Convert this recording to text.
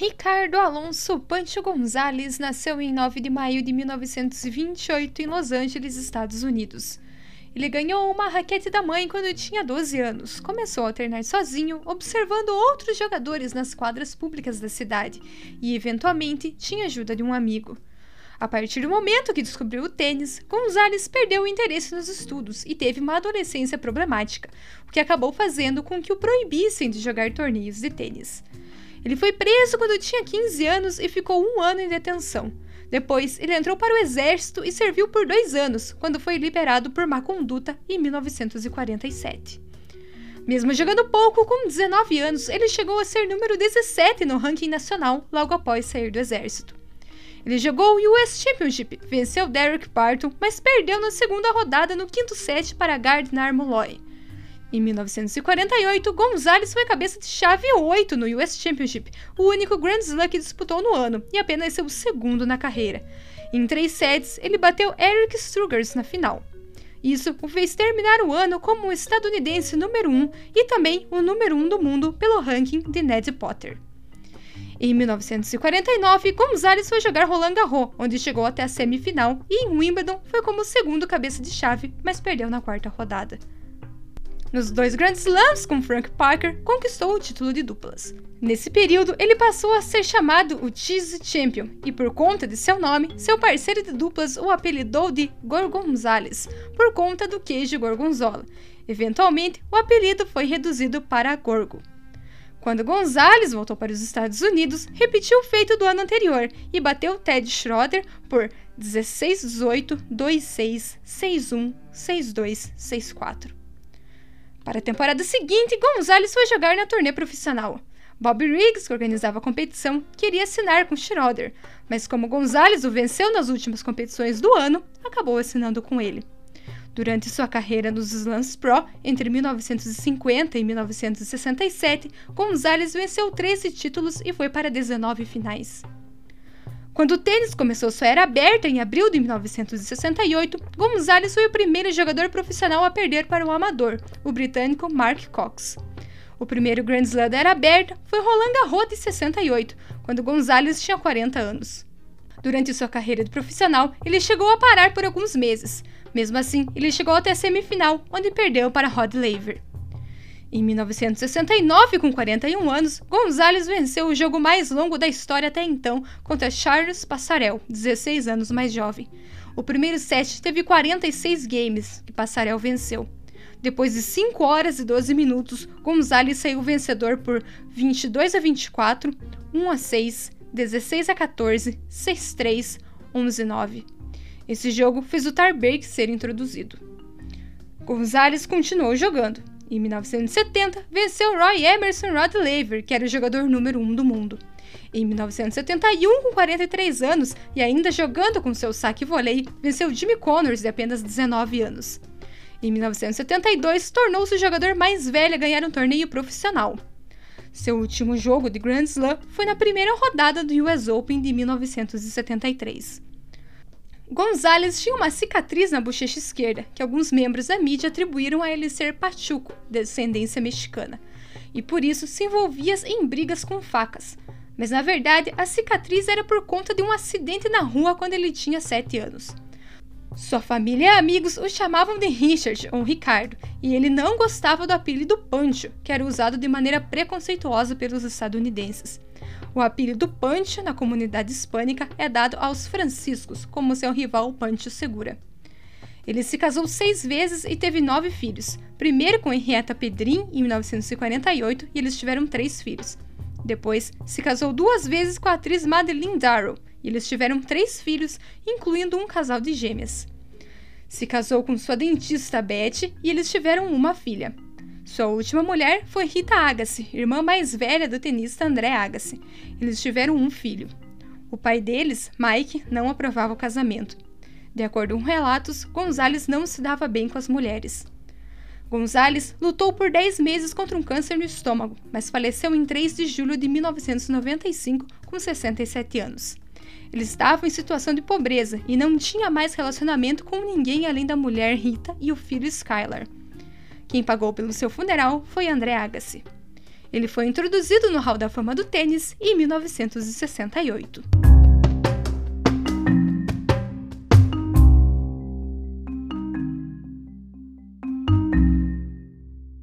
Ricardo Alonso Pancho Gonzalez nasceu em 9 de maio de 1928 em Los Angeles, Estados Unidos. Ele ganhou uma raquete da mãe quando tinha 12 anos. Começou a treinar sozinho, observando outros jogadores nas quadras públicas da cidade e, eventualmente, tinha ajuda de um amigo. A partir do momento que descobriu o tênis, Gonzalez perdeu o interesse nos estudos e teve uma adolescência problemática, o que acabou fazendo com que o proibissem de jogar torneios de tênis. Ele foi preso quando tinha 15 anos e ficou um ano em detenção. Depois, ele entrou para o exército e serviu por dois anos, quando foi liberado por má conduta em 1947. Mesmo jogando pouco, com 19 anos, ele chegou a ser número 17 no ranking nacional logo após sair do exército. Ele jogou o US Championship, venceu Derek Barton, mas perdeu na segunda rodada no quinto set para Gardner Molloy. Em 1948, Gonzalez foi cabeça de chave 8 no US Championship, o único Grand Slam que disputou no ano, e apenas seu segundo na carreira. Em três sets, ele bateu Eric Strugers na final. Isso o fez terminar o ano como o estadunidense número 1 e também o número 1 do mundo pelo ranking de Ned Potter. Em 1949, Gonzalez foi jogar Roland Garros, onde chegou até a semifinal, e em Wimbledon foi como segundo cabeça de chave, mas perdeu na quarta rodada. Nos dois Grand Slams com Frank Parker, conquistou o título de duplas. Nesse período, ele passou a ser chamado o Cheese Champion, e por conta de seu nome, seu parceiro de duplas o apelidou de Gorgonzales, por conta do queijo gorgonzola. Eventualmente, o apelido foi reduzido para Gorgo. Quando Gonzalez voltou para os Estados Unidos, repetiu o feito do ano anterior e bateu Ted Schroeder por 16-18, 2-6, 6-1, 6-2, 6-4. Para a temporada seguinte, Gonzalez foi jogar na turnê profissional. Bob Riggs, que organizava a competição, queria assinar com Schroeder, mas como Gonzalez o venceu nas últimas competições do ano, acabou assinando com ele. Durante sua carreira nos Slams Pro, entre 1950 e 1967, Gonzalez venceu 13 títulos e foi para 19 finais. Quando o tênis começou sua era aberta em abril de 1968, Gonzalez foi o primeiro jogador profissional a perder para um amador, o britânico Mark Cox. O primeiro Grand Slam da era aberta foi Roland Garros de 68, quando Gonzalez tinha 40 anos. Durante sua carreira de profissional, ele chegou a parar por alguns meses, mesmo assim, ele chegou até a semifinal, onde perdeu para Rod Laver. Em 1969, com 41 anos, Gonzalez venceu o jogo mais longo da história até então contra Charles Passarel, 16 anos mais jovem. O primeiro set teve 46 games, que Passarel venceu. Depois de 5 horas e 12 minutos, Gonzalez saiu vencedor por 22 a 24, 1 a 6, 16 a 14, 6 3, 11 9. Esse jogo fez o tiebreak ser introduzido. Gonzalez continuou jogando. Em 1970, venceu Roy Emerson Rod Laver, que era o jogador número 1 um do mundo. Em 1971, com 43 anos e ainda jogando com seu saque vôlei, venceu Jimmy Connors, de apenas 19 anos. Em 1972, tornou-se o jogador mais velho a ganhar um torneio profissional. Seu último jogo de Grand Slam foi na primeira rodada do US Open de 1973. Gonzalez tinha uma cicatriz na bochecha esquerda, que alguns membros da mídia atribuíram a ele ser pachuco, descendência mexicana, e por isso se envolvia em brigas com facas. Mas na verdade, a cicatriz era por conta de um acidente na rua quando ele tinha 7 anos. Sua família e amigos o chamavam de Richard ou Ricardo, e ele não gostava do apelido Pancho, que era usado de maneira preconceituosa pelos estadunidenses. O apelido Pancho na comunidade hispânica é dado aos franciscos, como seu rival Pancho Segura. Ele se casou seis vezes e teve nove filhos. Primeiro com Henrietta Pedrin, em 1948, e eles tiveram três filhos. Depois, se casou duas vezes com a atriz Madeline Darrow, e eles tiveram três filhos, incluindo um casal de gêmeas. Se casou com sua dentista Beth e eles tiveram uma filha. Sua última mulher foi Rita Agassi, irmã mais velha do tenista André Agassi. Eles tiveram um filho. O pai deles, Mike, não aprovava o casamento. De acordo com relatos, Gonzalez não se dava bem com as mulheres. Gonzalez lutou por 10 meses contra um câncer no estômago, mas faleceu em 3 de julho de 1995, com 67 anos. Ele estava em situação de pobreza e não tinha mais relacionamento com ninguém além da mulher Rita e o filho Skylar. Quem pagou pelo seu funeral foi André Agassi. Ele foi introduzido no Hall da Fama do Tênis em 1968.